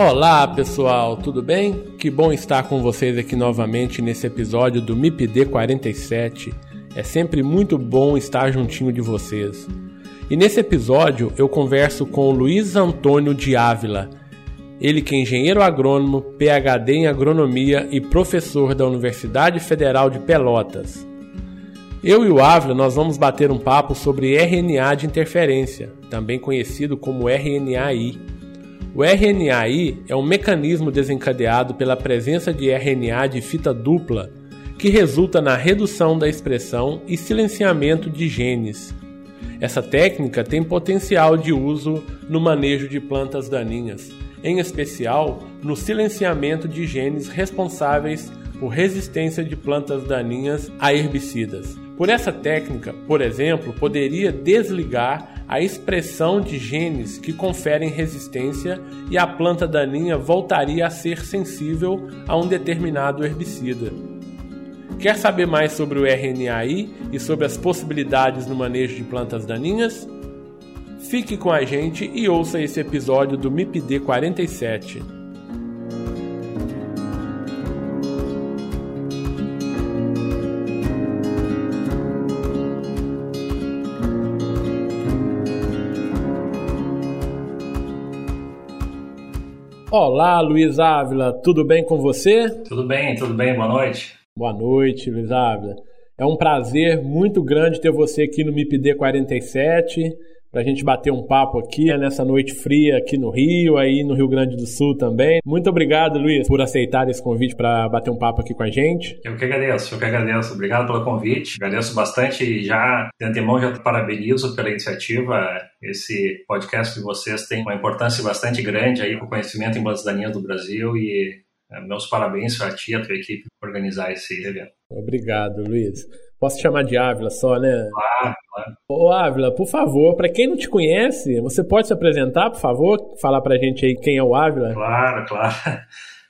Olá pessoal, tudo bem? Que bom estar com vocês aqui novamente nesse episódio do MIPD 47. É sempre muito bom estar juntinho de vocês. E nesse episódio eu converso com Luiz Antônio de Ávila, ele que é engenheiro agrônomo, PhD em agronomia e professor da Universidade Federal de Pelotas. Eu e o Ávila nós vamos bater um papo sobre RNA de interferência, também conhecido como RNAi o RNAi é um mecanismo desencadeado pela presença de RNA de fita dupla que resulta na redução da expressão e silenciamento de genes. Essa técnica tem potencial de uso no manejo de plantas daninhas, em especial no silenciamento de genes responsáveis por resistência de plantas daninhas a herbicidas. Por essa técnica, por exemplo, poderia desligar a expressão de genes que conferem resistência e a planta daninha voltaria a ser sensível a um determinado herbicida. Quer saber mais sobre o RNAi e sobre as possibilidades no manejo de plantas daninhas? Fique com a gente e ouça esse episódio do MIPD 47. Olá, Luiz Ávila, tudo bem com você? Tudo bem, tudo bem, boa noite. Boa noite, Luiz Ávila. É um prazer muito grande ter você aqui no MIPD 47 para a gente bater um papo aqui né, nessa noite fria aqui no Rio, aí no Rio Grande do Sul também. Muito obrigado, Luiz, por aceitar esse convite para bater um papo aqui com a gente. Eu que agradeço, eu que agradeço. Obrigado pelo convite. Agradeço bastante e já de antemão já parabenizo pela iniciativa. Esse podcast de vocês tem uma importância bastante grande aí para o conhecimento em plantas daninhas do Brasil e é, meus parabéns a ti e a tua equipe por organizar esse evento. Obrigado, Luiz. Posso chamar de Ávila só, né? Claro, claro. Ô Ávila, por favor, para quem não te conhece, você pode se apresentar, por favor? Falar pra gente aí quem é o Ávila? Claro, claro.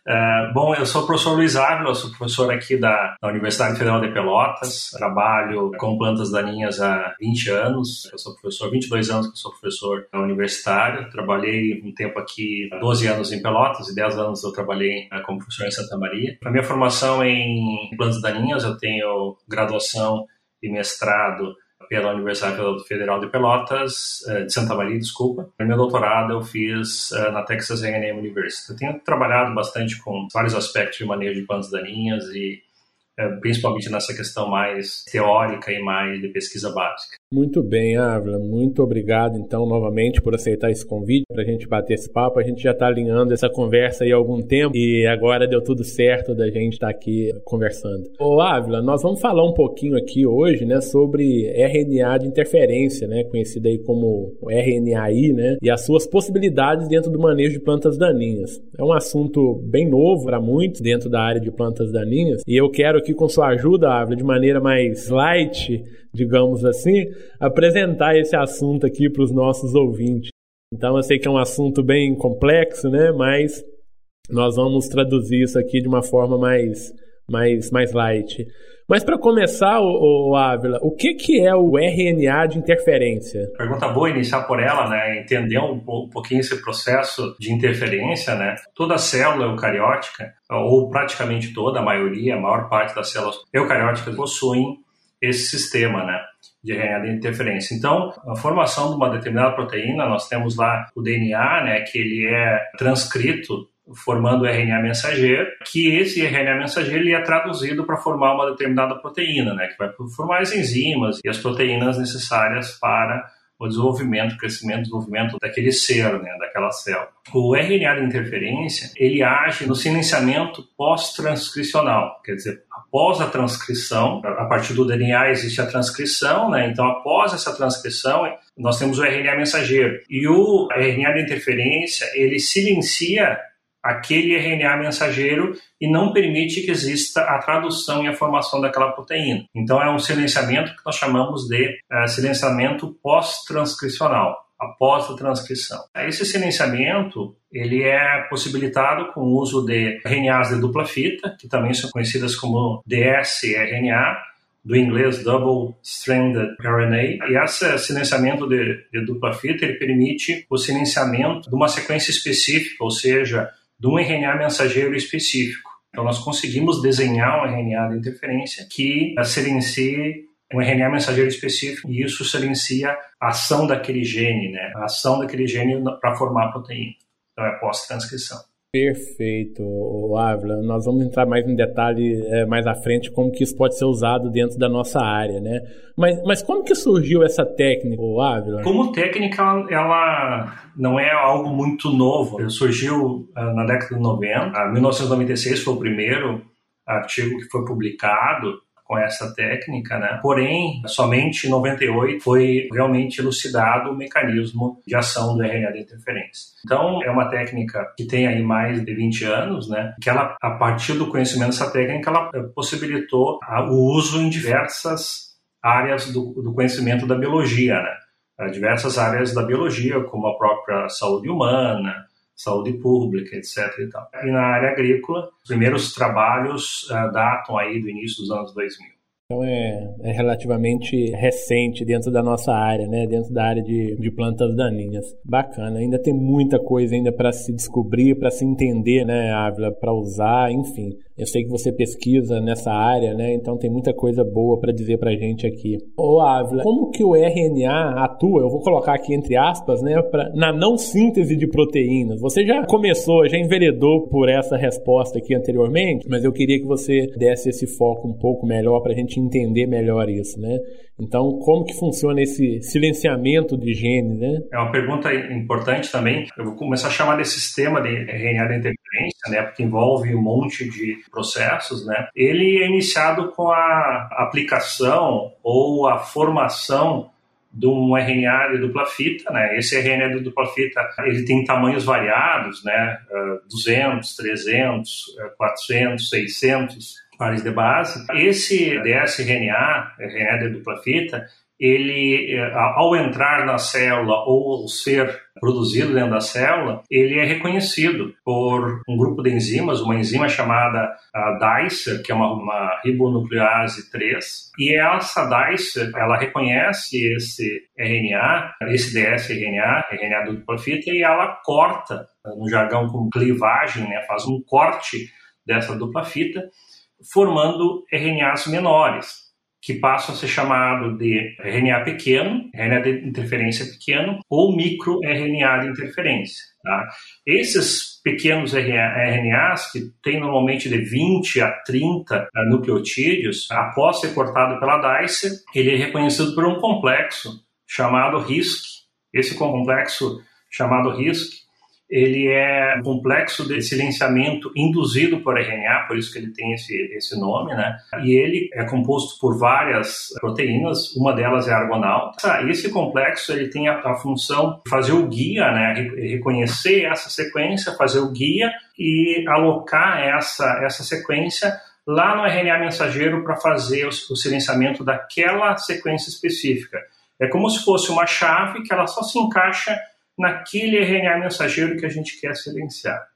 Uh, bom, eu sou o professor Luiz Ávila, sou professor aqui da, da, Universidade Federal de Pelotas, trabalho com plantas daninhas há 20 anos, eu sou professor, 22 anos que sou professor universitário, trabalhei um tempo aqui, 12 anos em Pelotas e 10 anos eu trabalhei uh, como professor em Santa Maria. A minha formação em plantas daninhas, eu tenho graduação e mestrado pela Universidade Federal de Pelotas, eh, de Santa Maria, desculpa. Meu doutorado eu fiz eh, na Texas A&M University. Eu tenho trabalhado bastante com vários aspectos de manejo de plantas daninhas e eh, principalmente nessa questão mais teórica e mais de pesquisa básica. Muito bem, Ávila. Muito obrigado, então, novamente por aceitar esse convite para a gente bater esse papo. A gente já está alinhando essa conversa aí há algum tempo e agora deu tudo certo da gente estar tá aqui conversando. Ô, Ávila, nós vamos falar um pouquinho aqui hoje, né, sobre RNA de interferência, né, conhecida aí como RNAi, né, e as suas possibilidades dentro do manejo de plantas daninhas. É um assunto bem novo para muitos dentro da área de plantas daninhas e eu quero aqui com sua ajuda, Ávila, de maneira mais light, digamos assim, apresentar esse assunto aqui para os nossos ouvintes. Então eu sei que é um assunto bem complexo, né? Mas nós vamos traduzir isso aqui de uma forma mais, mais, mais light. Mas para começar, o, Ávila, o que, que é o RNA de interferência? Pergunta boa iniciar por ela, né? Entender um, um pouquinho esse processo de interferência, né? Toda célula eucariótica, ou praticamente toda, a maioria, a maior parte das células eucarióticas possuem esse sistema, né? de RNA de interferência. Então, a formação de uma determinada proteína, nós temos lá o DNA, né, que ele é transcrito formando o RNA mensageiro, que esse RNA mensageiro ele é traduzido para formar uma determinada proteína, né, que vai formar as enzimas e as proteínas necessárias para o desenvolvimento, o crescimento, desenvolvimento daquele ser, né, daquela célula. O RNA de interferência, ele age no silenciamento pós-transcricional, quer dizer, após a transcrição, a partir do DNA existe a transcrição, né, então após essa transcrição, nós temos o RNA mensageiro. E o RNA de interferência, ele silencia aquele RNA mensageiro e não permite que exista a tradução e a formação daquela proteína. Então é um silenciamento que nós chamamos de uh, silenciamento pós-transcricional, após a transcrição. Esse silenciamento ele é possibilitado com o uso de RNAs de dupla fita, que também são conhecidas como dsRNA, do inglês Double Stranded RNA. E esse silenciamento de, de dupla fita ele permite o silenciamento de uma sequência específica, ou seja, de um RNA mensageiro específico. Então, nós conseguimos desenhar um RNA de interferência que silencie um RNA mensageiro específico e isso silencia a ação daquele gene, né? a ação daquele gene para formar a proteína. Então, é pós-transcrição. Perfeito, Ávila. Nós vamos entrar mais em detalhe é, mais à frente como que isso pode ser usado dentro da nossa área, né? Mas, mas como que surgiu essa técnica, Ávila? Como técnica, ela não é algo muito novo. Surgiu uh, na década de 90. 1996 foi o primeiro artigo que foi publicado com essa técnica, né? Porém, somente em 98 foi realmente elucidado o mecanismo de ação do RNA de interferência. Então, é uma técnica que tem aí mais de 20 anos, né? Que ela, a partir do conhecimento dessa técnica, ela eh, possibilitou o uso em diversas áreas do, do conhecimento da biologia, né? Diversas áreas da biologia, como a própria saúde humana, saúde pública, etc. E, tal. e na área agrícola, os primeiros trabalhos uh, datam aí do início dos anos 2000. Então é, é, relativamente recente dentro da nossa área, né? Dentro da área de, de plantas daninhas. Bacana. Ainda tem muita coisa ainda para se descobrir, para se entender, né, Ávila, para usar, enfim. Eu sei que você pesquisa nessa área, né? Então tem muita coisa boa para dizer para gente aqui. Ô Ávila, como que o RNA atua? Eu vou colocar aqui entre aspas, né? Pra, na não síntese de proteínas. Você já começou, já enveredou por essa resposta aqui anteriormente, mas eu queria que você desse esse foco um pouco melhor para a gente entender melhor isso, né? Então, como que funciona esse silenciamento de genes, né? É uma pergunta importante também. Eu vou começar a chamar desse sistema de RNA de interferência, né, porque envolve um monte de processos, né? Ele é iniciado com a aplicação ou a formação de um RNA de dupla fita, né? Esse RNA de dupla fita, ele tem tamanhos variados, né? 200, 300, 400, 600 pares de base. Esse dsRNA, RNA de dupla fita, ele, eh, ao entrar na célula ou ser produzido dentro da célula, ele é reconhecido por um grupo de enzimas, uma enzima chamada DICER, que é uma, uma ribonuclease 3, e essa DICER, ela reconhece esse RNA, esse dsRNA, RNA do dupla fita, e ela corta, no jargão com clivagem, né, faz um corte dessa dupla fita, formando RNAs menores, que passam a ser chamado de RNA pequeno, RNA de interferência pequeno, ou microRNA de interferência. Tá? Esses pequenos RNAs, que têm normalmente de 20 a 30 eh, nucleotídeos, após ser cortado pela DICE, ele é reconhecido por um complexo chamado RISC. Esse complexo chamado RISC ele é um complexo de silenciamento induzido por RNA, por isso que ele tem esse, esse nome, né? E ele é composto por várias proteínas, uma delas é argonauta. Esse complexo ele tem a, a função de fazer o guia, né? Reconhecer essa sequência, fazer o guia e alocar essa, essa sequência lá no RNA mensageiro para fazer o, o silenciamento daquela sequência específica. É como se fosse uma chave que ela só se encaixa naquele RNA mensageiro que a gente quer silenciar.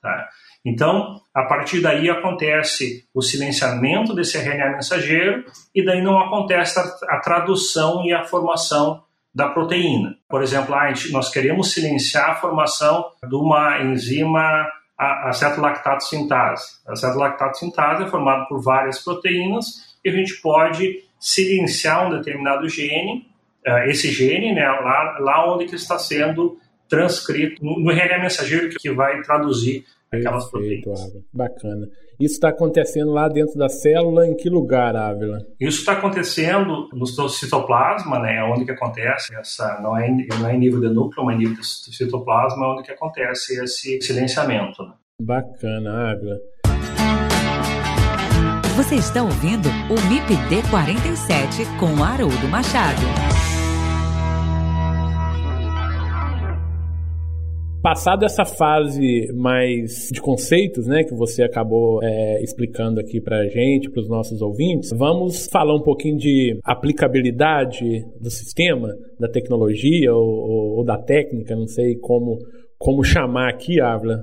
Tá? Então, a partir daí acontece o silenciamento desse RNA mensageiro e daí não acontece a, a tradução e a formação da proteína. Por exemplo, ah, nós queremos silenciar a formação de uma enzima aceto-lactato sintase. A aceto-lactato sintase é formada por várias proteínas e a gente pode silenciar um determinado gene uh, esse gene né, lá, lá onde que está sendo transcrito, no, no RNA mensageiro que vai traduzir aquelas proteínas. Bacana. Isso está acontecendo lá dentro da célula, em que lugar, Ávila? Isso está acontecendo no citoplasma, né, é onde que acontece essa, não é, não é em nível de núcleo, mas em nível de citoplasma, é onde que acontece esse silenciamento. Né? Bacana, Ávila. Você está ouvindo o MIPD 47 com Haroldo Machado. Passado essa fase mais de conceitos, né, que você acabou é, explicando aqui para gente, para os nossos ouvintes, vamos falar um pouquinho de aplicabilidade do sistema, da tecnologia ou, ou, ou da técnica, não sei como, como chamar aqui, Ávila.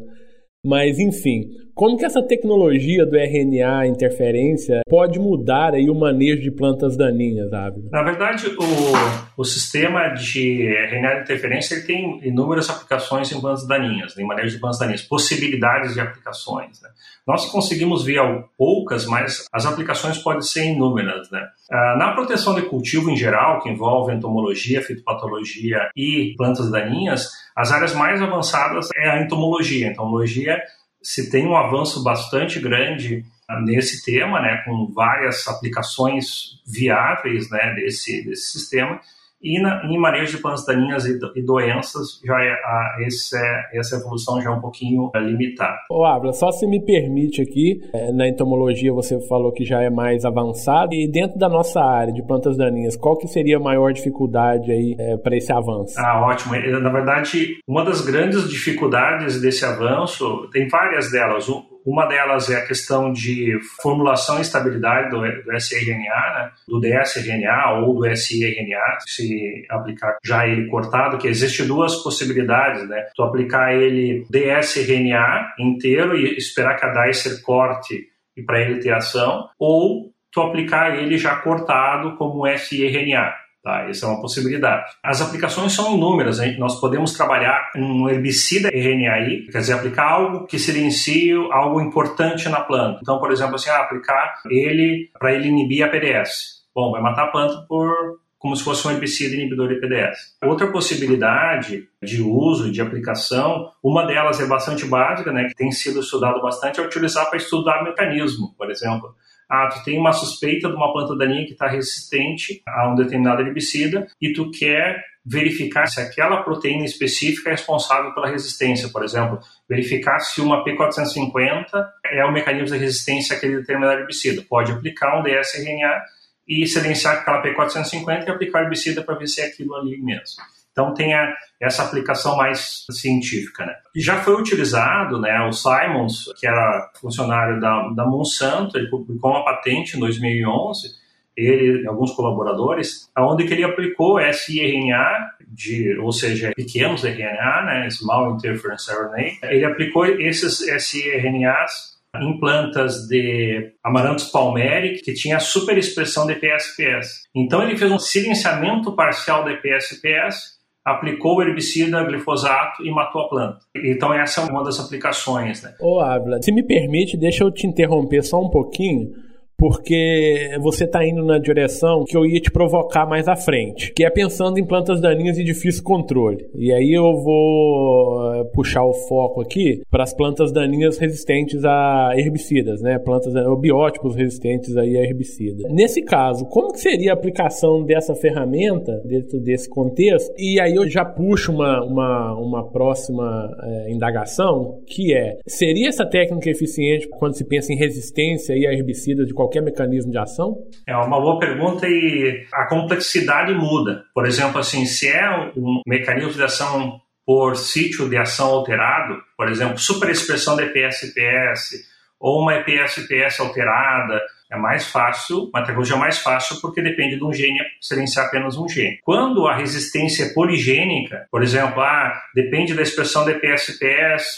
Mas, enfim, como que essa tecnologia do RNA interferência pode mudar aí o manejo de plantas daninhas, Ávila? Na verdade, o, o sistema de RNA interferência ele tem inúmeras aplicações em plantas daninhas, em manejo de plantas daninhas, possibilidades de aplicações. Né? Nós conseguimos ver poucas, mas as aplicações podem ser inúmeras. Né? Ah, na proteção de cultivo em geral, que envolve entomologia, fitopatologia e plantas daninhas, as áreas mais avançadas é a entomologia. A entomologia se tem um avanço bastante grande nesse tema, né, com várias aplicações viáveis né, desse, desse sistema, e na, em manejo de plantas daninhas e, e doenças, já é, a, esse é, essa evolução já é um pouquinho é, limitada. Ô, Abra, só se me permite aqui, é, na entomologia você falou que já é mais avançado, e dentro da nossa área de plantas daninhas, qual que seria a maior dificuldade aí é, para esse avanço? Ah, ótimo. Na verdade, uma das grandes dificuldades desse avanço, tem várias delas. Uma delas é a questão de formulação e estabilidade do, do sRNA, né? do dsRNA ou do siRNA, se aplicar já ele cortado, que existe duas possibilidades, né? Tu aplicar ele dsRNA inteiro e esperar que a dicer corte e para ele ter ação, ou tu aplicar ele já cortado como siRNA. Tá? Essa é uma possibilidade. As aplicações são inúmeras. Hein? Nós podemos trabalhar um herbicida RNAi, quer dizer, aplicar algo que silencie algo importante na planta. Então, por exemplo, assim, ah, aplicar ele para ele inibir a PDS. Bom, vai matar a planta por como se fosse um herbicida inibidor de PDS. Outra possibilidade de uso, de aplicação, uma delas é bastante básica, né, que tem sido estudado bastante, é utilizar para estudar mecanismo, por exemplo ah, tu tem uma suspeita de uma planta daninha que está resistente a um determinado herbicida e tu quer verificar se aquela proteína específica é responsável pela resistência, por exemplo, verificar se uma P450 é o mecanismo de resistência àquele determinado herbicida. Pode aplicar um dsRNA e silenciar aquela P450 e aplicar herbicida para ver se é aquilo ali mesmo. Então tem a, essa aplicação mais científica. Né? E já foi utilizado, né, o Simons, que era funcionário da, da Monsanto, ele publicou uma patente em 2011, ele e alguns colaboradores, aonde que ele aplicou siRNA, de, ou seja, pequenos RNA, né, Small Interference RNA, ele aplicou esses siRNAs em plantas de Amaranthus palmeri que tinha superexpressão de PSPS. Então ele fez um silenciamento parcial de PSPS aplicou o herbicida glifosato e matou a planta. Então essa é uma das aplicações. Né? Ô Ávila, se me permite, deixa eu te interromper só um pouquinho porque você está indo na direção que eu ia te provocar mais à frente, que é pensando em plantas daninhas de difícil controle. E aí eu vou eh, puxar o foco aqui para as plantas daninhas resistentes a herbicidas, né? Plantas biótipos resistentes aí a herbicida. Nesse caso, como que seria a aplicação dessa ferramenta dentro desse contexto? E aí eu já puxo uma, uma, uma próxima é, indagação, que é, seria essa técnica eficiente quando se pensa em resistência a herbicidas de qualquer qualquer mecanismo de ação? É uma boa pergunta e a complexidade muda. Por exemplo, assim, se é um mecanismo de ação por sítio de ação alterado, por exemplo, superexpressão de EPS-PS ou uma EPS-PS alterada, é mais fácil, uma tecnologia mais fácil porque depende de um gene silenciar apenas um gene. Quando a resistência é poligênica, por exemplo, ah, depende da expressão da EPS-PS,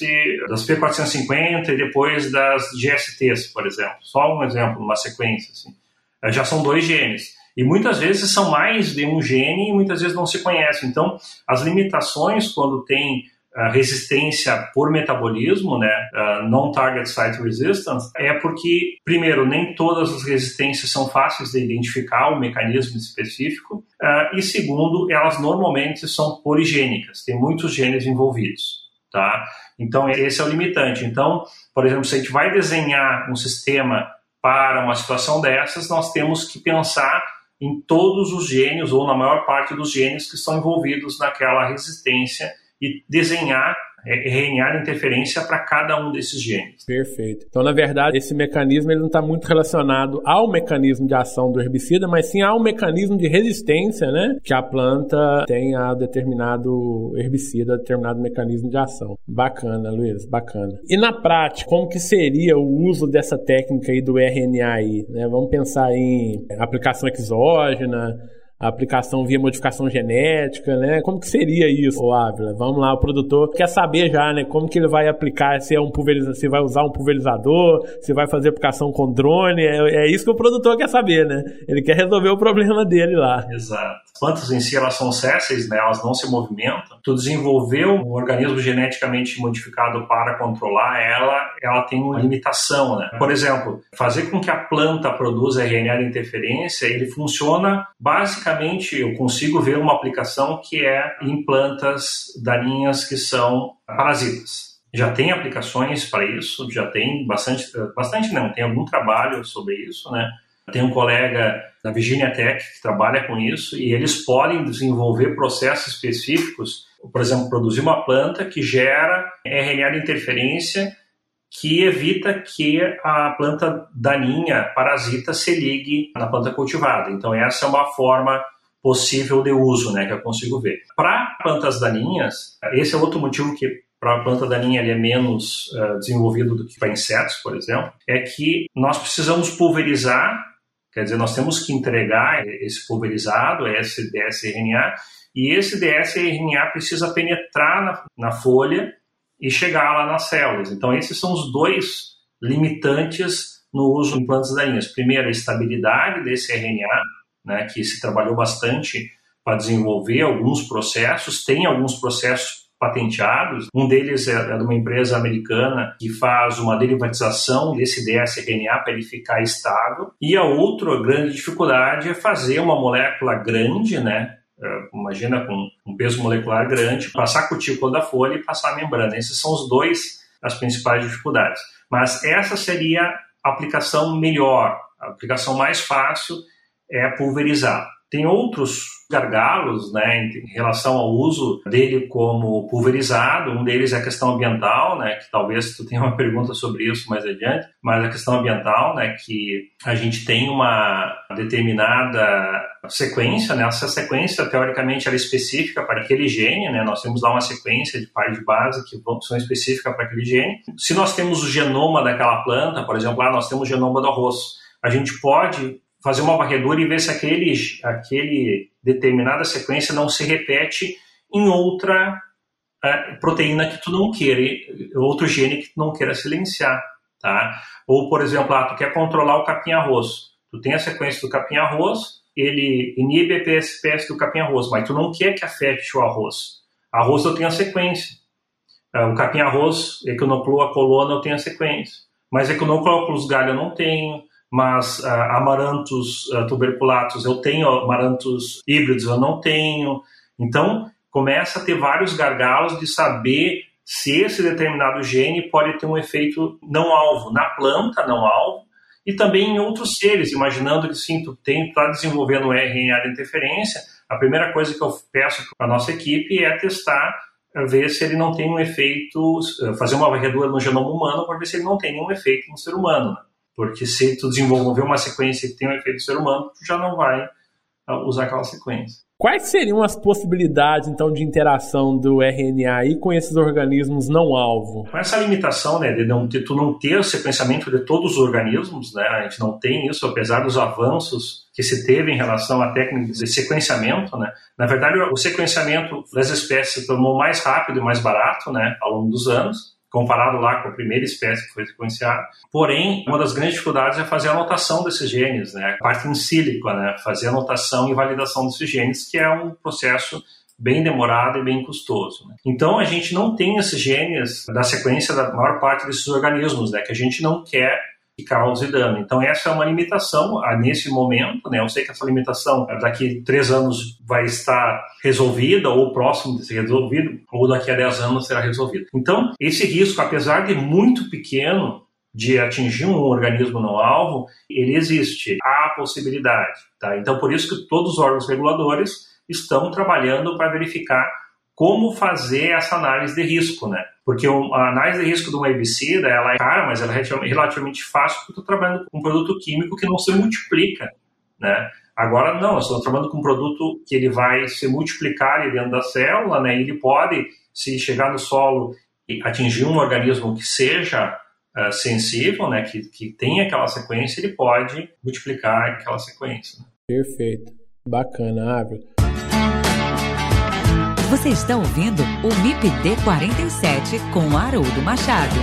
das P450 e depois das GSTs, por exemplo. Só um exemplo, uma sequência. Assim. Já são dois genes. E muitas vezes são mais de um gene e muitas vezes não se conhece. Então, as limitações quando tem resistência por metabolismo, né, uh, non-target site resistance, é porque, primeiro, nem todas as resistências são fáceis de identificar o um mecanismo específico, uh, e segundo, elas normalmente são poligênicas, tem muitos genes envolvidos. tá? Então, esse é o limitante. Então, por exemplo, se a gente vai desenhar um sistema para uma situação dessas, nós temos que pensar em todos os genes, ou na maior parte dos genes que estão envolvidos naquela resistência e desenhar de interferência para cada um desses genes. Perfeito. Então, na verdade, esse mecanismo ele não está muito relacionado ao mecanismo de ação do herbicida, mas sim ao mecanismo de resistência, né? Que a planta tem a determinado herbicida, a determinado mecanismo de ação. Bacana, Luiz, bacana. E na prática, como que seria o uso dessa técnica aí do RNA aí? Né? Vamos pensar em aplicação exógena, a aplicação via modificação genética, né? Como que seria isso, Ávila? Vamos lá, o produtor quer saber já, né? Como que ele vai aplicar, se é um pulverizador, se vai usar um pulverizador, se vai fazer aplicação com drone, é, é isso que o produtor quer saber, né? Ele quer resolver o problema dele lá. Exato plantas em si elas são césseis, né, elas não se movimentam. Tu desenvolveu um organismo geneticamente modificado para controlar ela, ela tem uma limitação, né? Por exemplo, fazer com que a planta produza RNA de interferência, ele funciona basicamente, eu consigo ver uma aplicação que é em plantas daninhas que são parasitas já tem aplicações para isso, já tem bastante, bastante não, tem algum trabalho sobre isso, né? Tem um colega da Virginia Tech que trabalha com isso e eles podem desenvolver processos específicos, por exemplo, produzir uma planta que gera RNA de interferência que evita que a planta daninha, parasita, se ligue na planta cultivada. Então, essa é uma forma possível de uso, né, que eu consigo ver. Para plantas daninhas, esse é outro motivo que para a planta daninha ele é menos uh, desenvolvido do que para insetos, por exemplo, é que nós precisamos pulverizar Quer dizer, nós temos que entregar esse pulverizado, esse dsRNA, e esse dsRNA precisa penetrar na, na folha e chegar lá nas células. Então, esses são os dois limitantes no uso em plantas daninhas. Primeiro, a estabilidade desse RNA, né, que se trabalhou bastante para desenvolver alguns processos, tem alguns processos patenteados. Um deles é, é de uma empresa americana que faz uma derivatização desse dsRNA para ele ficar estável. E a outra grande dificuldade é fazer uma molécula grande, né? É, imagina com um peso molecular grande, passar a cutícula da folha e passar a membrana. Esses são os dois as principais dificuldades. Mas essa seria a aplicação melhor, a aplicação mais fácil é pulverizar. Tem outros gargalos né, em relação ao uso dele como pulverizado. Um deles é a questão ambiental, né, que talvez tu tenha uma pergunta sobre isso mais adiante, mas a questão ambiental, né, que a gente tem uma determinada sequência, né, essa sequência teoricamente era específica para aquele gene, né, nós temos lá uma sequência de pares de base que são específicas para aquele gene. Se nós temos o genoma daquela planta, por exemplo, lá nós temos o genoma do arroz, a gente pode fazer uma varredura e ver se aquele, aquele determinada sequência não se repete em outra uh, proteína que tu não queira, outro gene que tu não queira silenciar, tá? Ou, por exemplo, ah, tu quer controlar o capim-arroz. Tu tem a sequência do capim-arroz, ele inibe a PSPS do capim-arroz, mas tu não quer que afete o arroz. Arroz eu tenho a sequência. Uh, o capim-arroz, equinoclua colona, eu tenho a sequência. Mas equinoclus galho eu não tenho mas uh, amarantos uh, tuberculatos eu tenho, amarantos híbridos eu não tenho. Então, começa a ter vários gargalos de saber se esse determinado gene pode ter um efeito não alvo na planta, não alvo, e também em outros seres, imaginando que sim, tu está desenvolvendo um RNA de interferência, a primeira coisa que eu peço para a nossa equipe é testar, ver se ele não tem um efeito, fazer uma varredura no genoma humano para ver se ele não tem nenhum efeito no ser humano. Né? Porque se tu desenvolver uma sequência que tem um efeito ser humano, tu já não vai ah, usar aquela sequência. Quais seriam as possibilidades, então, de interação do RNA com esses organismos não alvo? Com essa limitação, né, de não ter, tu não ter o sequenciamento de todos os organismos, né, a gente não tem isso, apesar dos avanços que se teve em relação a técnicas de sequenciamento, né. Na verdade, o sequenciamento das espécies se tornou mais rápido e mais barato, né, ao longo dos anos comparado lá com a primeira espécie que foi sequenciada. Porém, uma das grandes dificuldades é fazer a anotação desses genes, né? a parte em sílico, né? fazer a anotação e validação desses genes, que é um processo bem demorado e bem custoso. Né? Então, a gente não tem esses genes da sequência da maior parte desses organismos, né? que a gente não quer que cause dano. Então, essa é uma limitação ah, nesse momento. Né? Eu sei que essa limitação daqui três anos vai estar resolvida, ou próximo de ser resolvido, ou daqui a dez anos será resolvido. Então, esse risco, apesar de muito pequeno, de atingir um organismo não alvo, ele existe, há a possibilidade. Tá? Então, por isso que todos os órgãos reguladores estão trabalhando para verificar como fazer essa análise de risco, né? Porque a análise de risco de uma herbicida, ela é cara, mas ela é relativamente fácil porque eu estou trabalhando com um produto químico que não se multiplica, né? Agora, não, eu estou trabalhando com um produto que ele vai se multiplicar ali dentro da célula, né? Ele pode, se chegar no solo e atingir um organismo que seja uh, sensível, né? Que, que tenha aquela sequência, ele pode multiplicar aquela sequência. Né? Perfeito. Bacana, Ávila. Você está ouvindo o MIPD 47 com Haroldo Machado.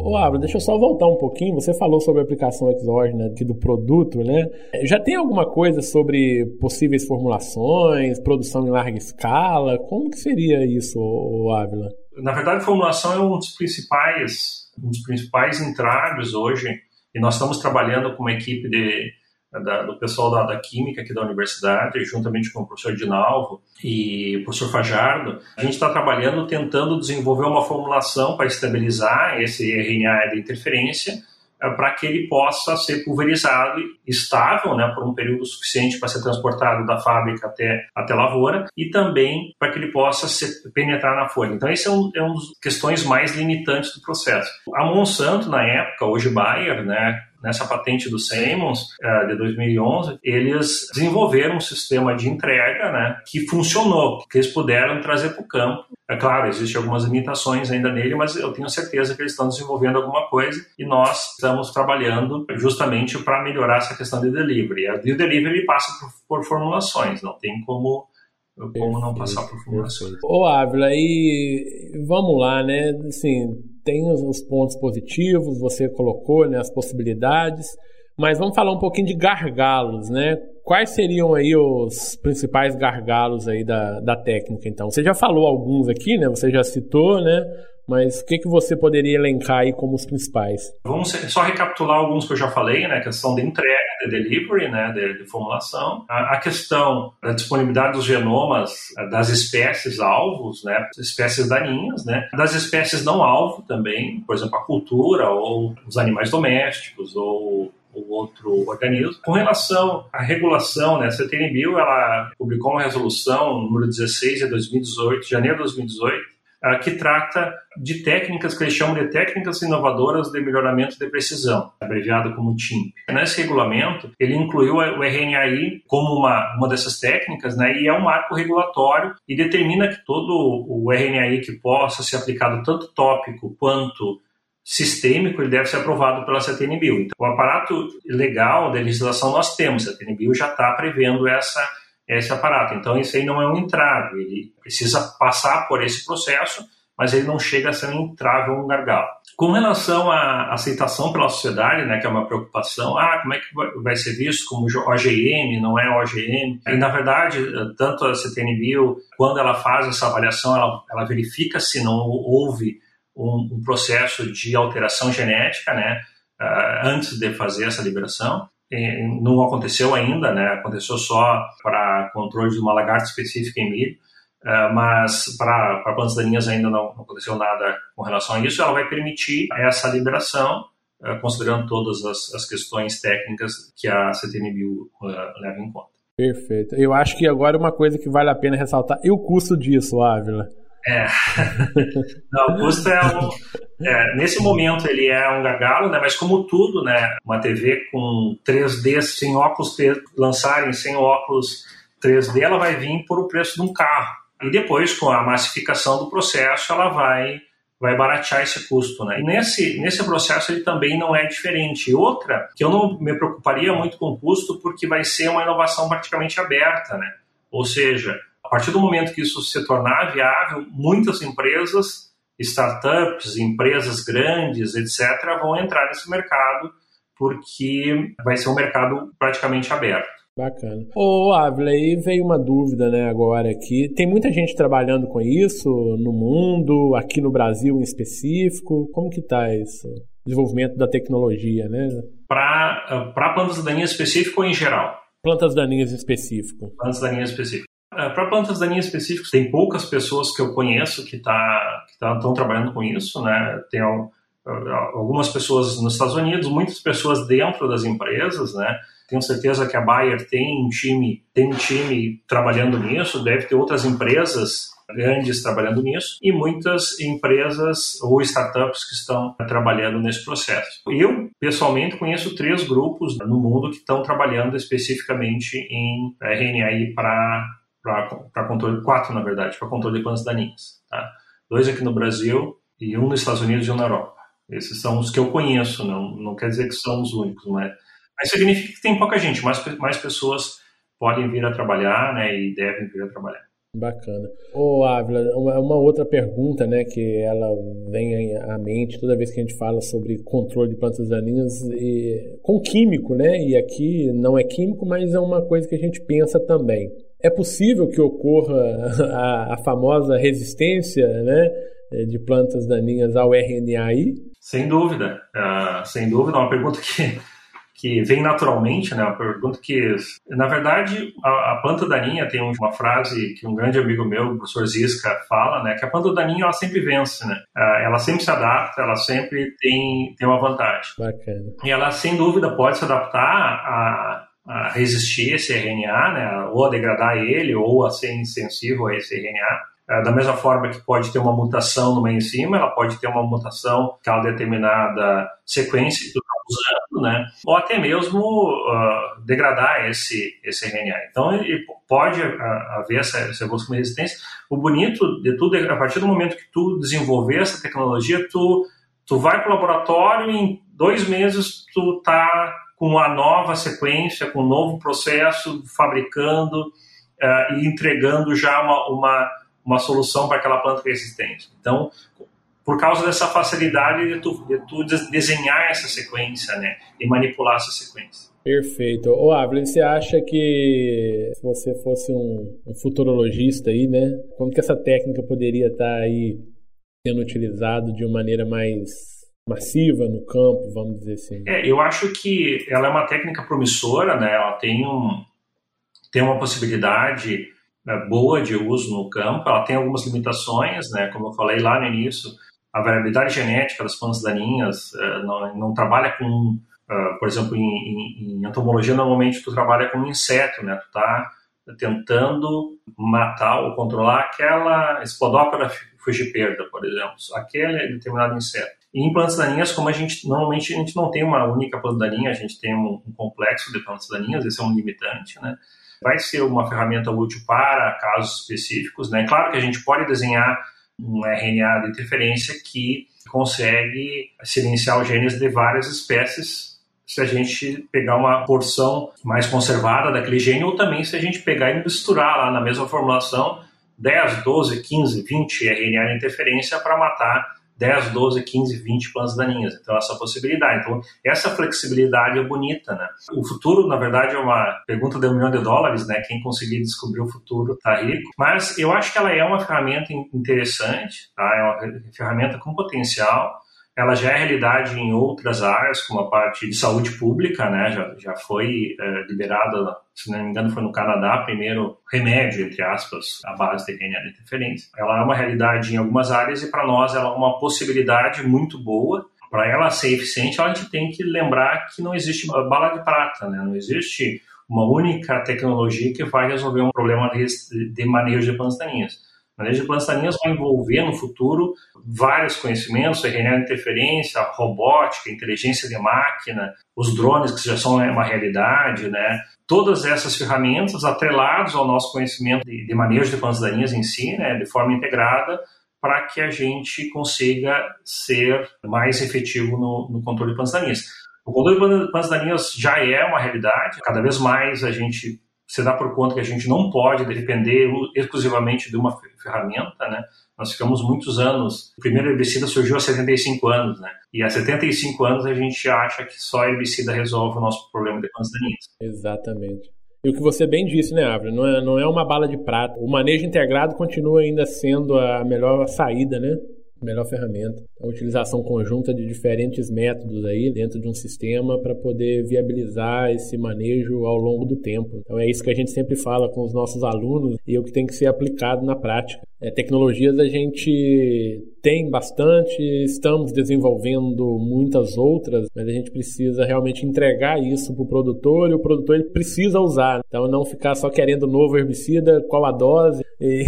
Ô, Abra, deixa eu só voltar um pouquinho. Você falou sobre a aplicação exógena aqui do produto, né? Já tem alguma coisa sobre possíveis formulações, produção em larga escala? Como que seria isso, Ávila? Na verdade, a formulação é um dos principais, um dos principais entraves hoje. E nós estamos trabalhando com uma equipe de da, do pessoal da, da, Química aqui da universidade, juntamente com o professor Dinalvo e o professor Fajardo, a gente está trabalhando tentando desenvolver uma formulação para estabilizar esse RNA de interferência é, para que ele possa ser pulverizado estável, né, por um período suficiente para ser transportado da fábrica até, até lavoura e também para que ele possa ser, penetrar na folha. Então, esse é um, é uma das questões mais limitantes do processo. A Monsanto, na época, hoje Bayer, né, nessa patente do Siemens uh, de 2011, eles desenvolveram um sistema de entrega né, que funcionou, que eles puderam trazer para o campo. É claro, existem algumas limitações ainda nele, mas eu tenho certeza que eles estão desenvolvendo alguma coisa e nós estamos trabalhando justamente para melhorar essa questão de delivery. E o delivery passa por, por formulações, não tem como como não passar por formulações. Ô Ávila, e vamos lá, né? Assim, tem os pontos positivos, você colocou né, as possibilidades, mas vamos falar um pouquinho de gargalos, né? Quais seriam aí os principais gargalos aí da, da técnica, então? Você já falou alguns aqui, né? Você já citou, né? Mas o que, que você poderia elencar aí como os principais? Vamos só recapitular alguns que eu já falei, né? A questão de entrega, de delivery, né? De, de formulação. A, a, questão da disponibilidade dos genomas das espécies alvos, né? Espécies daninhas, né? Das espécies não alvo também, por exemplo, a cultura ou os animais domésticos ou ou outro organismo. Com relação à regulação, né, a CTNBio ela publicou uma resolução número 16 de 2018, janeiro de 2018, uh, que trata de técnicas que eles chamam de técnicas inovadoras de melhoramento de precisão, abreviado como TIMP. Nesse regulamento, ele incluiu o RNAi como uma, uma dessas técnicas, né, e é um marco regulatório e determina que todo o RNAi que possa ser aplicado tanto tópico quanto sistêmico, ele deve ser aprovado pela CTNBio. Então, o aparato legal da legislação nós temos, a CTNBio já está prevendo essa esse aparato. Então, isso aí não é um entrave, ele precisa passar por esse processo, mas ele não chega a ser um entrave ou um gargalo. Com relação à aceitação pela sociedade, né, que é uma preocupação, ah, como é que vai ser visto como OGM, não é OGM? E, na verdade, tanto a CTNBio, quando ela faz essa avaliação, ela, ela verifica se não houve um, um processo de alteração genética, né, uh, antes de fazer essa liberação não aconteceu ainda, né? Aconteceu só para controle de uma lagarta específica em milho, uh, mas para plantas daninhas ainda não, aconteceu nada com relação a isso. Ela vai permitir essa liberação, uh, considerando todas as, as, questões técnicas que a CTNBio eh, leva em conta. Perfeito. Eu acho que agora uma coisa que vale a pena ressaltar e o custo disso, Ávila. É. Não, o custo é um. É, nesse momento ele é um gargalo, né? Mas como tudo, né? Uma TV com 3D sem óculos lançarem sem óculos 3D, ela vai vir por o preço de um carro. E depois, com a massificação do processo, ela vai vai baratear esse custo, né? E nesse, nesse processo ele também não é diferente. Outra, que eu não me preocuparia muito com o custo, porque vai ser uma inovação praticamente aberta, né? Ou seja, partir do momento que isso se tornar viável, muitas empresas, startups, empresas grandes, etc., vão entrar nesse mercado porque vai ser um mercado praticamente aberto. Bacana. Ô, Ávila, aí veio uma dúvida, né, agora aqui. Tem muita gente trabalhando com isso no mundo, aqui no Brasil em específico. Como que tá esse desenvolvimento da tecnologia, né? Para plantas daninhas específico ou em geral? Plantas daninhas específico. Plantas daninhas específico. Para plantas daninhas específicas, tem poucas pessoas que eu conheço que tá, estão tá, trabalhando com isso, né? Tem algumas pessoas nos Estados Unidos, muitas pessoas dentro das empresas, né? Tenho certeza que a Bayer tem um time, tem um time trabalhando nisso, deve ter outras empresas grandes trabalhando nisso e muitas empresas ou startups que estão trabalhando nesse processo. Eu, pessoalmente, conheço três grupos no mundo que estão trabalhando especificamente em RNAi para controle, quatro, na verdade, para controle de plantas daninhas. Tá? Dois aqui no Brasil e um nos Estados Unidos e um na Europa. Esses são os que eu conheço, não, não quer dizer que são os únicos, mas mas significa que tem pouca gente, mais, mais pessoas podem vir a trabalhar né, e devem vir a trabalhar. Bacana. Ô Ávila, uma, outra pergunta né, que ela vem à mente toda vez que a gente fala sobre controle de plantas daninhas e, com químico, né? E aqui não é químico, mas é uma coisa que a gente pensa também. É possível que ocorra a, a famosa resistência né, de plantas daninhas ao RNAi? Sem dúvida, uh, sem dúvida, é uma pergunta que que vem naturalmente, né? Uma pergunta que, na verdade, a, a, planta daninha tem uma frase que um grande amigo meu, o professor Zisca, fala, né? Que a planta daninha ela sempre vence, né? Ela sempre se adapta, ela sempre tem, tem uma vantagem. Bacana. E ela, sem dúvida, pode se adaptar a, a resistir esse RNA, né? Ou a degradar ele, ou a ser insensível a esse RNA. É, da mesma forma que pode ter uma mutação numa enzima, ela pode ter uma mutação em uma determinada sequência que tu está usando, né? Ou até mesmo uh, degradar esse, esse RNA. Então, ele pode uh, haver essa, essa evolução de resistência. O bonito de tudo é que a partir do momento que tu desenvolver essa tecnologia, tu, tu vai para o laboratório e em dois meses tu tá com uma nova sequência, com um novo processo, fabricando uh, e entregando já uma, uma uma solução para aquela planta resistente. Então, por causa dessa facilidade de tu, de tu desenhar essa sequência, né, e manipular essa sequência. Perfeito. Ô, Avelin, você acha que se você fosse um, um, futurologista aí, né, como que essa técnica poderia estar aí sendo utilizada de uma maneira mais massiva no campo, vamos dizer assim? É, eu acho que ela é uma técnica promissora, né, ela tem um tem uma possibilidade né, boa de uso no campo. Ela tem algumas limitações, né? Como eu falei lá no início, a variabilidade genética das plantas daninhas uh, não, não, trabalha com, uh, por exemplo, em, em, em, entomologia normalmente tu trabalha com um inseto, né? Tu tá tentando matar ou controlar aquela Spodoptera fugiperda, por exemplo, aquele determinado inseto. E em plantas daninhas, como a gente normalmente a gente não tem uma única planta daninha, a gente tem um, um complexo de plantas daninhas, esse é um limitante, né? vai ser uma ferramenta útil para casos específicos. Né? Claro que a gente pode desenhar um RNA de interferência que consegue silenciar os genes de várias espécies se a gente pegar uma porção mais conservada daquele gene ou também se a gente pegar e misturar lá na mesma formulação 10, 12, 15, 20 RNA de interferência para matar 10, 12, 15, 20 plantas daninhas. Então, essa possibilidade. Então, essa flexibilidade é bonita, né? O futuro, na verdade, é uma pergunta de um milhão de dólares, né? Quem conseguir descobrir o futuro tá rico. Mas eu acho que ela é uma ferramenta interessante, tá? É uma ferramenta com potencial ela já é realidade em outras áreas, como a parte de saúde pública, né? Já, já foi é, liberada, se não me engano, foi no Canadá, primeiro remédio, entre aspas, a base de DNA de interferência. Ela é uma realidade em algumas áreas e para nós ela é uma possibilidade muito boa. Para ela ser eficiente, a gente tem que lembrar que não existe bala de prata, né? Não existe uma única tecnologia que vai resolver um problema de, manejo de plantas daninhas Manejo de plantas daninhas vai envolver no futuro vários conhecimentos, RNA interferência, robótica, inteligência de máquina, os drones que já são uma realidade, né? Todas essas ferramentas atreladas ao nosso conhecimento de, de manejo de plantas daninhas em si, né, de forma integrada, para que a gente consiga ser mais efetivo no, no controle de plantas daninhas. O controle de plantas daninhas já é uma realidade, cada vez mais a gente se dá por conta que a gente não pode depender exclusivamente de uma ferramenta, né? Nós ficamos muitos anos. O primeiro herbicida surgiu há 75 anos, né? E há 75 anos a gente acha que só herbicida resolve o nosso problema de plantas daninhas. Exatamente. E o que você bem disse, né, Ávila? Não é, não é uma bala de prata. O manejo integrado continua ainda sendo a melhor saída, né? Melhor ferramenta. A utilização conjunta de diferentes métodos aí dentro de um sistema para poder viabilizar esse manejo ao longo do tempo. Então é isso que a gente sempre fala com os nossos alunos e é o que tem que ser aplicado na prática. É, tecnologias a gente tem bastante, estamos desenvolvendo muitas outras, mas a gente precisa realmente entregar isso para o produtor e o produtor ele precisa usar. Então não ficar só querendo novo herbicida, qual a dose, e,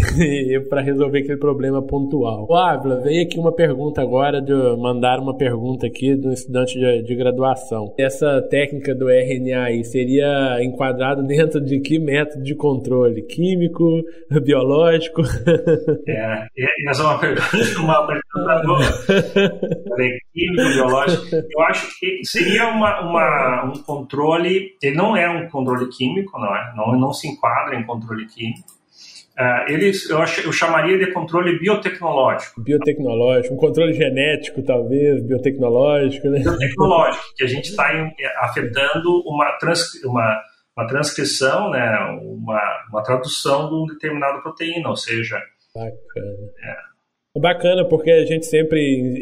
e para resolver aquele problema pontual. O Ávila, veio aqui uma pergunta agora, de mandar uma pergunta aqui do estudante de, de graduação. Essa técnica do RNA aí seria enquadrado dentro de que método de controle? Químico, biológico? É, essa é uma Químico, biológico. Eu acho que seria uma, uma, um controle, ele não é um controle químico, não é? Não, não se enquadra em controle químico. Uh, eles, eu, ach, eu chamaria de controle biotecnológico. Biotecnológico, um controle genético, talvez, biotecnológico, né? Biotecnológico, que a gente está afetando uma, trans, uma, uma transcrição, né, uma, uma tradução de uma determinada proteína, ou seja, Bacana. É. É bacana porque a gente sempre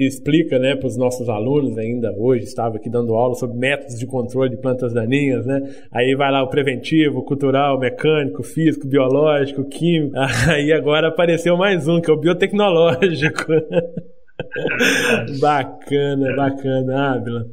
explica né, para os nossos alunos, ainda hoje estava aqui dando aula sobre métodos de controle de plantas daninhas, né? Aí vai lá o preventivo, cultural, mecânico, físico, biológico, químico. Aí agora apareceu mais um, que é o biotecnológico. bacana, bacana, Ávila.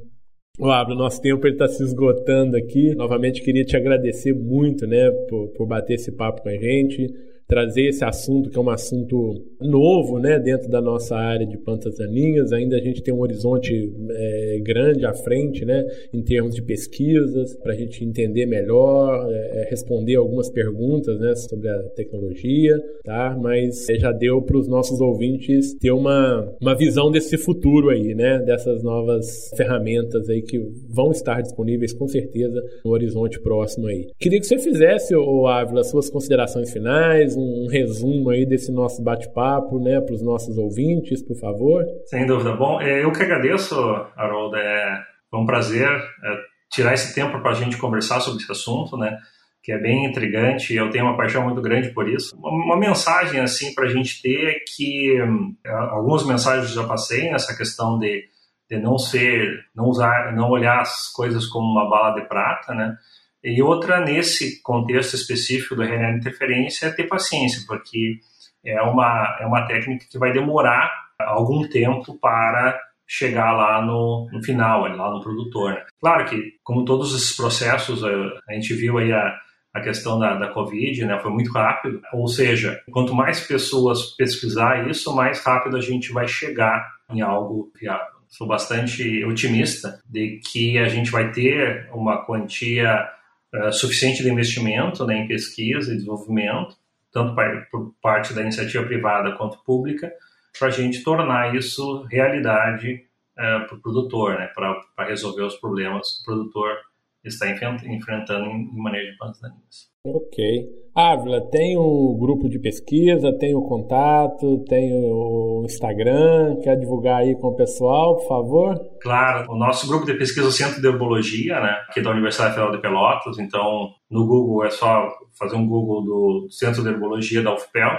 O Abra, nosso tempo está se esgotando aqui. Novamente queria te agradecer muito, né, por, por bater esse papo com a gente trazer esse assunto, que é um assunto novo né, dentro da nossa área de plantas daninhas. Ainda a gente tem um horizonte é, grande à frente né, em termos de pesquisas, para a gente entender melhor, é, é, responder algumas perguntas né, sobre a tecnologia, tá? mas é, já deu para os nossos ouvintes ter uma, uma visão desse futuro aí, né, dessas novas ferramentas aí que vão estar disponíveis com certeza no horizonte próximo aí. Queria que você fizesse, o Ávila, suas considerações finais, um resumo aí desse nosso bate-papo, né, para os nossos ouvintes, por favor? Sem dúvida. Bom, é, eu que agradeço, Haroldo. É, um prazer é, tirar esse tempo para a gente conversar sobre esse assunto, né? Que é bem intrigante. Eu tenho uma paixão muito grande por isso. Uma, mensagem assim para a gente ter é que hum, algumas mensagens já passei nessa questão de, de não ser, não usar, não olhar as coisas como uma bala de prata, né? E outra, nesse contexto específico do RNA interferência, é ter paciência, porque é uma, é uma técnica que vai demorar algum tempo para chegar lá no, no final, lá no produtor. Né? Claro que, como todos esses processos, a, gente viu aí a, a questão da, da Covid, né, foi muito rápido, ou seja, quanto mais pessoas pesquisar isso, mais rápido a gente vai chegar em algo viável. Sou bastante otimista de que a gente vai ter uma quantia uh, suficiente de investimento né, em pesquisa e desenvolvimento, tanto por parte da iniciativa privada quanto pública, para a gente tornar isso realidade uh, para o produtor, né, para resolver os problemas que o produtor está enfrentando em manejo de plantas daninhas. Ok. Ávila, tem o grupo de pesquisa, tem o contato, tem o Instagram, quer divulgar aí com o pessoal, por favor? Claro, o nosso grupo de pesquisa é o Centro de Herbologia, né, aqui da Universidade Federal de Pelotas, então no Google é só fazer um Google do Centro de Herbologia da UFPEL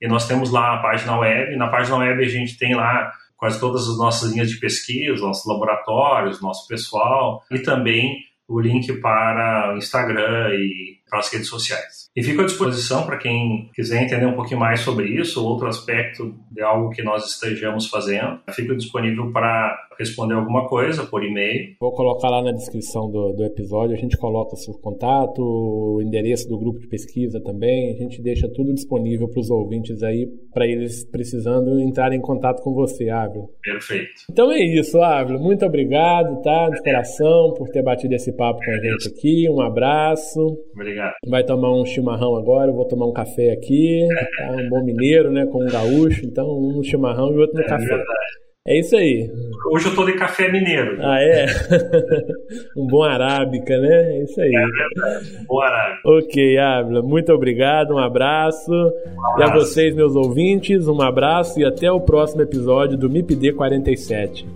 e nós temos lá a página web, na página web a gente tem lá quase todas as nossas linhas de pesquisa, nossos laboratórios, nosso pessoal e também o link para o Instagram e para as redes sociais. E fico à disposição para quem quiser entender um pouquinho mais sobre isso, outro aspecto de algo que nós estejamos fazendo. Fico disponível para responder alguma coisa por e-mail. Vou colocar lá na descrição do, do episódio, a gente coloca o seu contato, o endereço do grupo de pesquisa também, a gente deixa tudo disponível para os ouvintes aí, para eles precisando entrar em contato com você, Ávila. Perfeito. Então é isso, Ávila. Muito obrigado, tá? De coração, por ter batido esse papo com a gente aqui. Um abraço. Obrigado. Vai tomar um chimarrão agora, eu vou tomar um café aqui, tá? um bom mineiro, né, com um gaúcho, então um no chimarrão e outro no é café. Verdade. É isso aí. Hoje eu tô de café mineiro. Ah, é? um bom arábica, né? É isso aí. É verdade. Um bom arábica. Ok, Ávila. Muito obrigado, um abraço. um abraço. E a vocês, meus ouvintes, um abraço e até o próximo episódio do MIPD 47.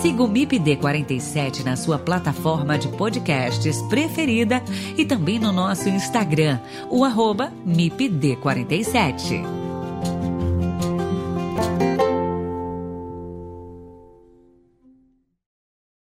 Siga o MIPD47 na sua plataforma de podcasts preferida e também no nosso Instagram, o arroba MIPD47.